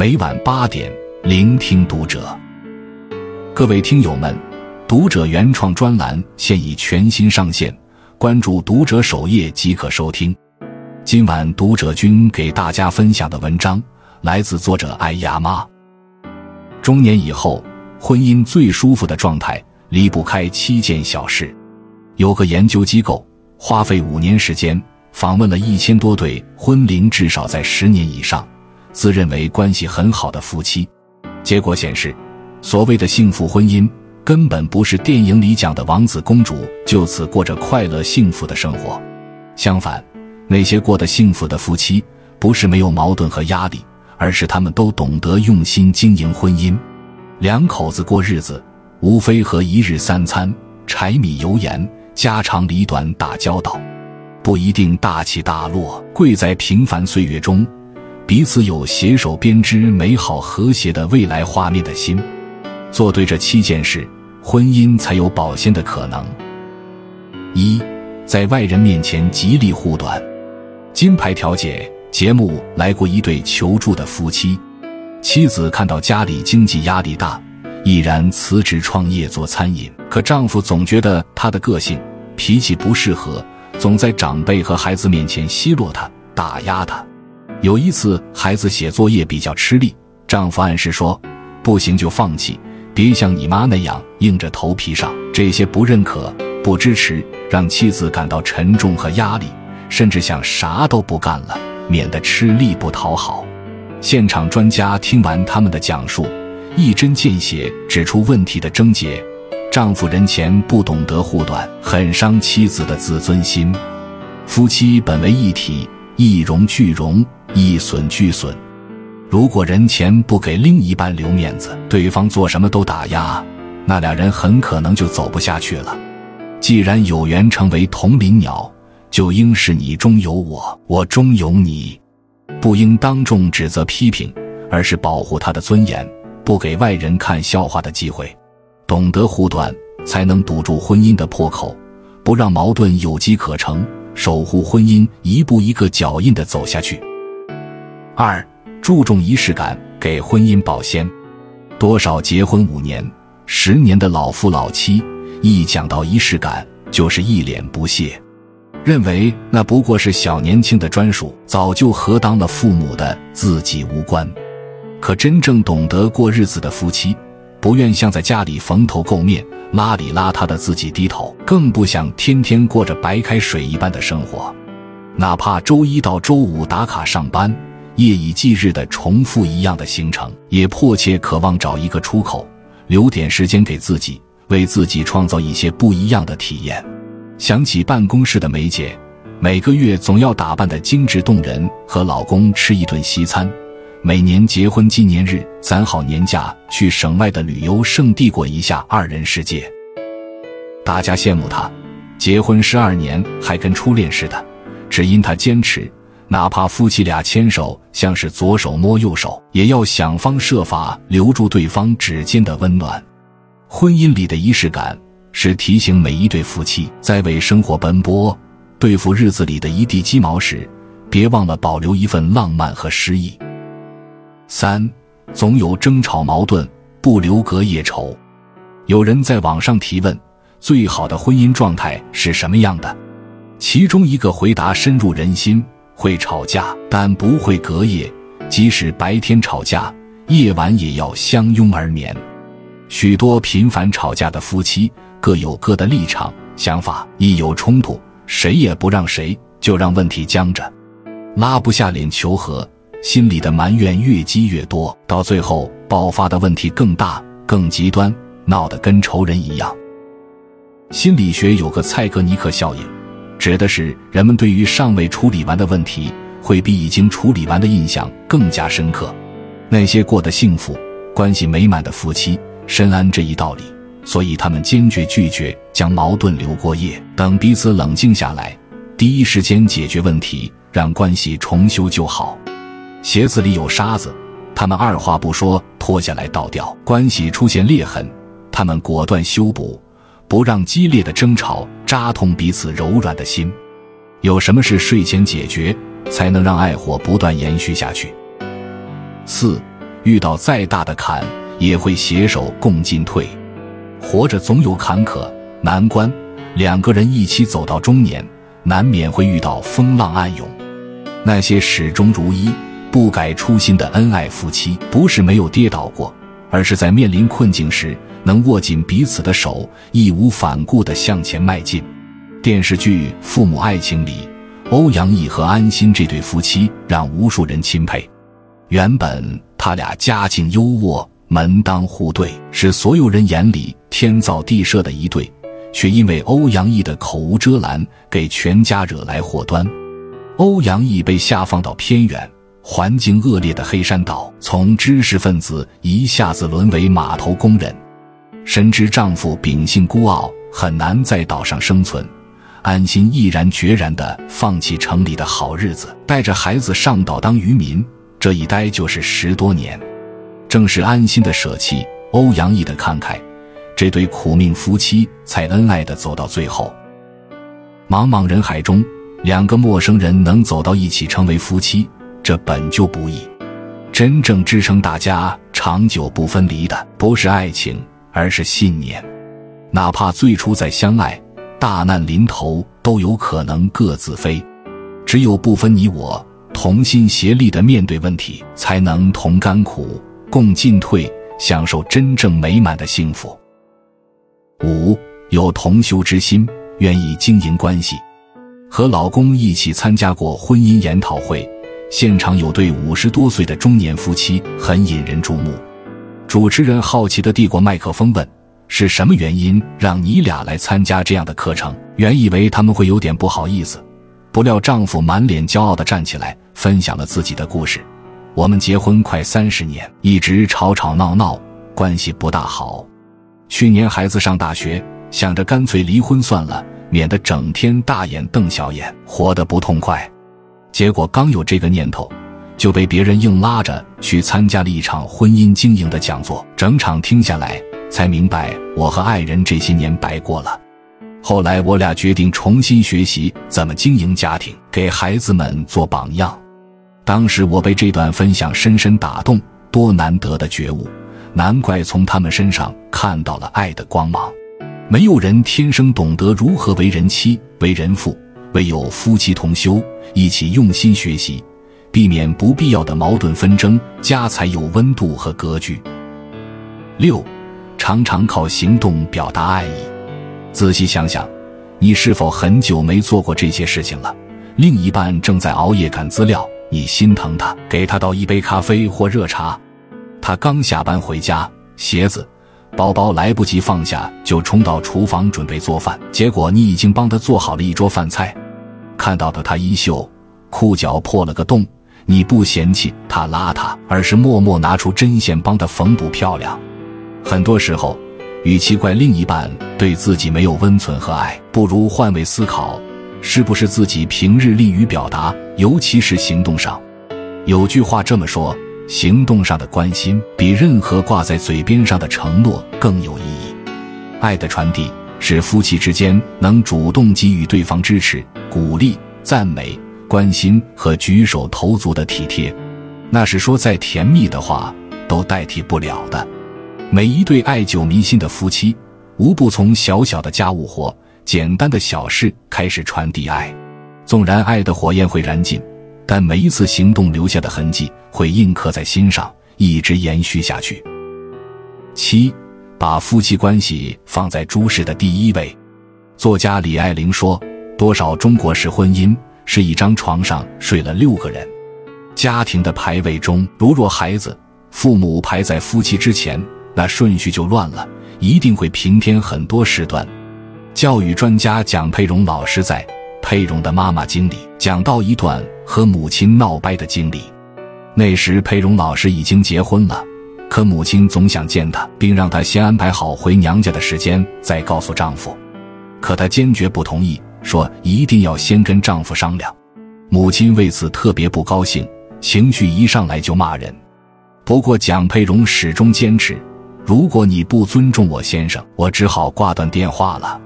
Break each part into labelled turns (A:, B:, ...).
A: 每晚八点，聆听读者。各位听友们，读者原创专栏现已全新上线，关注读者首页即可收听。今晚读者君给大家分享的文章来自作者艾雅妈。中年以后，婚姻最舒服的状态离不开七件小事。有个研究机构花费五年时间。访问了一千多对婚龄至少在十年以上、自认为关系很好的夫妻，结果显示，所谓的幸福婚姻根本不是电影里讲的王子公主就此过着快乐幸福的生活。相反，那些过得幸福的夫妻，不是没有矛盾和压力，而是他们都懂得用心经营婚姻。两口子过日子，无非和一日三餐、柴米油盐、家长里短打交道。不一定大起大落，贵在平凡岁月中，彼此有携手编织美好和谐的未来画面的心。做对这七件事，婚姻才有保鲜的可能。一，在外人面前极力护短。金牌调解节目来过一对求助的夫妻，妻子看到家里经济压力大，毅然辞职创业做餐饮，可丈夫总觉得她的个性脾气不适合。总在长辈和孩子面前奚落她、打压她。有一次，孩子写作业比较吃力，丈夫暗示说：“不行就放弃，别像你妈那样硬着头皮上。”这些不认可、不支持，让妻子感到沉重和压力，甚至想啥都不干了，免得吃力不讨好。现场专家听完他们的讲述，一针见血指出问题的症结。丈夫人前不懂得护短，很伤妻子的自尊心。夫妻本为一体，一荣俱荣，一损俱损。如果人前不给另一半留面子，对方做什么都打压，那俩人很可能就走不下去了。既然有缘成为同林鸟，就应是你中有我，我中有你，不应当众指责批评，而是保护他的尊严，不给外人看笑话的机会。懂得护短，才能堵住婚姻的破口，不让矛盾有机可乘，守护婚姻一步一个脚印的走下去。二，注重仪式感，给婚姻保鲜。多少结婚五年、十年的老夫老妻，一讲到仪式感，就是一脸不屑，认为那不过是小年轻的专属，早就和当了父母的，自己无关。可真正懂得过日子的夫妻。不愿像在家里蓬头垢面、邋里邋遢的自己低头，更不想天天过着白开水一般的生活。哪怕周一到周五打卡上班，夜以继日的重复一样的行程，也迫切渴望找一个出口，留点时间给自己，为自己创造一些不一样的体验。想起办公室的梅姐，每个月总要打扮的精致动人，和老公吃一顿西餐。每年结婚纪念日，攒好年假去省外的旅游胜地过一下二人世界。大家羡慕他，结婚十二年还跟初恋似的，只因他坚持，哪怕夫妻俩牵手像是左手摸右手，也要想方设法留住对方指尖的温暖。婚姻里的仪式感，是提醒每一对夫妻在为生活奔波、对付日子里的一地鸡毛时，别忘了保留一份浪漫和诗意。三，总有争吵矛盾，不留隔夜仇。有人在网上提问：最好的婚姻状态是什么样的？其中一个回答深入人心：会吵架，但不会隔夜。即使白天吵架，夜晚也要相拥而眠。许多频繁吵架的夫妻各有各的立场、想法，一有冲突，谁也不让谁，就让问题僵着，拉不下脸求和。心里的埋怨越积越多，到最后爆发的问题更大、更极端，闹得跟仇人一样。心理学有个蔡格尼克效应，指的是人们对于尚未处理完的问题，会比已经处理完的印象更加深刻。那些过得幸福、关系美满的夫妻深谙这一道理，所以他们坚决拒绝将矛盾留过夜，等彼此冷静下来，第一时间解决问题，让关系重修旧好。鞋子里有沙子，他们二话不说脱下来倒掉；关系出现裂痕，他们果断修补，不让激烈的争吵扎痛彼此柔软的心。有什么事睡前解决，才能让爱火不断延续下去？四，遇到再大的坎，也会携手共进退。活着总有坎坷难关，两个人一起走到中年，难免会遇到风浪暗涌。那些始终如一、不改初心的恩爱夫妻，不是没有跌倒过，而是在面临困境时，能握紧彼此的手，义无反顾地向前迈进。电视剧《父母爱情》里，欧阳毅和安心这对夫妻让无数人钦佩。原本他俩家境优渥。门当户对是所有人眼里天造地设的一对，却因为欧阳毅的口无遮拦，给全家惹来祸端。欧阳毅被下放到偏远、环境恶劣的黑山岛，从知识分子一下子沦为码头工人。深知丈夫秉性孤傲，很难在岛上生存，安心毅然决然地放弃城里的好日子，带着孩子上岛当渔民。这一待就是十多年。正是安心的舍弃，欧阳毅的慷慨，这对苦命夫妻才恩爱的走到最后。茫茫人海中，两个陌生人能走到一起成为夫妻，这本就不易。真正支撑大家长久不分离的，不是爱情，而是信念。哪怕最初再相爱，大难临头都有可能各自飞。只有不分你我，同心协力的面对问题，才能同甘苦。共进退，享受真正美满的幸福。五有同修之心，愿意经营关系。和老公一起参加过婚姻研讨会，现场有对五十多岁的中年夫妻，很引人注目。主持人好奇的递过麦克风问：“是什么原因让你俩来参加这样的课程？”原以为他们会有点不好意思，不料丈夫满脸骄傲的站起来，分享了自己的故事。我们结婚快三十年，一直吵吵闹闹，关系不大好。去年孩子上大学，想着干脆离婚算了，免得整天大眼瞪小眼，活得不痛快。结果刚有这个念头，就被别人硬拉着去参加了一场婚姻经营的讲座。整场听下来，才明白我和爱人这些年白过了。后来我俩决定重新学习怎么经营家庭，给孩子们做榜样。当时我被这段分享深深打动，多难得的觉悟，难怪从他们身上看到了爱的光芒。没有人天生懂得如何为人妻、为人父，唯有夫妻同修，一起用心学习，避免不必要的矛盾纷争，家才有温度和格局。六，常常靠行动表达爱意。仔细想想，你是否很久没做过这些事情了？另一半正在熬夜赶资料。你心疼他，给他倒一杯咖啡或热茶。他刚下班回家，鞋子、包包来不及放下，就冲到厨房准备做饭。结果你已经帮他做好了一桌饭菜。看到的他衣袖、裤脚破了个洞，你不嫌弃他邋遢，而是默默拿出针线帮他缝补漂亮。很多时候，与其怪另一半对自己没有温存和爱，不如换位思考。是不是自己平日利于表达，尤其是行动上？有句话这么说：行动上的关心比任何挂在嘴边上的承诺更有意义。爱的传递是夫妻之间能主动给予对方支持、鼓励、赞美、关心和举手投足的体贴，那是说再甜蜜的话都代替不了的。每一对爱久弥新的夫妻，无不从小小的家务活。简单的小事开始传递爱，纵然爱的火焰会燃尽，但每一次行动留下的痕迹会印刻在心上，一直延续下去。七，把夫妻关系放在诸事的第一位。作家李爱玲说：“多少中国式婚姻是一张床上睡了六个人。家庭的排位中，如若孩子、父母排在夫妻之前，那顺序就乱了，一定会平添很多事端。”教育专家蒋佩蓉老师在《佩蓉的妈妈经》里讲到一段和母亲闹掰的经历。那时佩蓉老师已经结婚了，可母亲总想见她，并让她先安排好回娘家的时间再告诉丈夫。可她坚决不同意，说一定要先跟丈夫商量。母亲为此特别不高兴，情绪一上来就骂人。不过蒋佩蓉始终坚持：如果你不尊重我先生，我只好挂断电话了。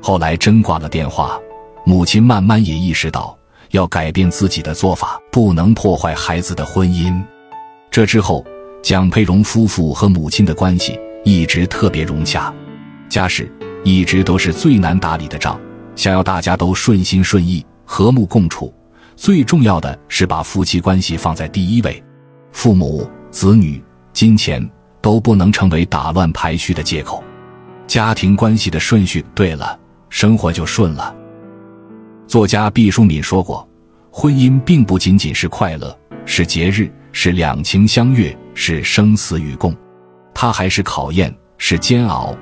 A: 后来真挂了电话，母亲慢慢也意识到要改变自己的做法，不能破坏孩子的婚姻。这之后，蒋佩蓉夫妇和母亲的关系一直特别融洽，家事一直都是最难打理的仗，想要大家都顺心顺意、和睦共处，最重要的是把夫妻关系放在第一位，父母、子女、金钱都不能成为打乱排序的借口。家庭关系的顺序对了，生活就顺了。作家毕淑敏说过：“婚姻并不仅仅是快乐，是节日，是两情相悦，是生死与共，它还是考验，是煎熬，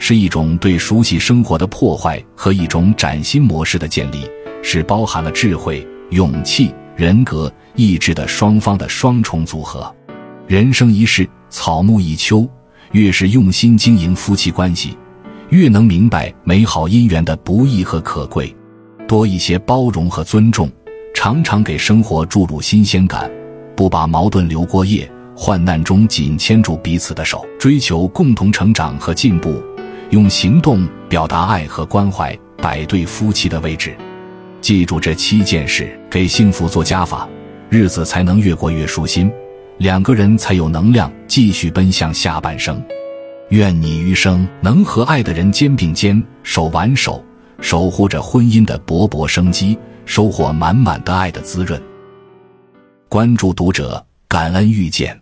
A: 是一种对熟悉生活的破坏和一种崭新模式的建立，是包含了智慧、勇气、人格、意志的双方的双重组合。人生一世，草木一秋。”越是用心经营夫妻关系，越能明白美好姻缘的不易和可贵。多一些包容和尊重，常常给生活注入新鲜感。不把矛盾留过夜，患难中紧牵住彼此的手，追求共同成长和进步。用行动表达爱和关怀，摆对夫妻的位置。记住这七件事，给幸福做加法，日子才能越过越舒心。两个人才有能量继续奔向下半生。愿你余生能和爱的人肩并肩、手挽手，守护着婚姻的勃勃生机，收获满满的爱的滋润。关注读者，感恩遇见。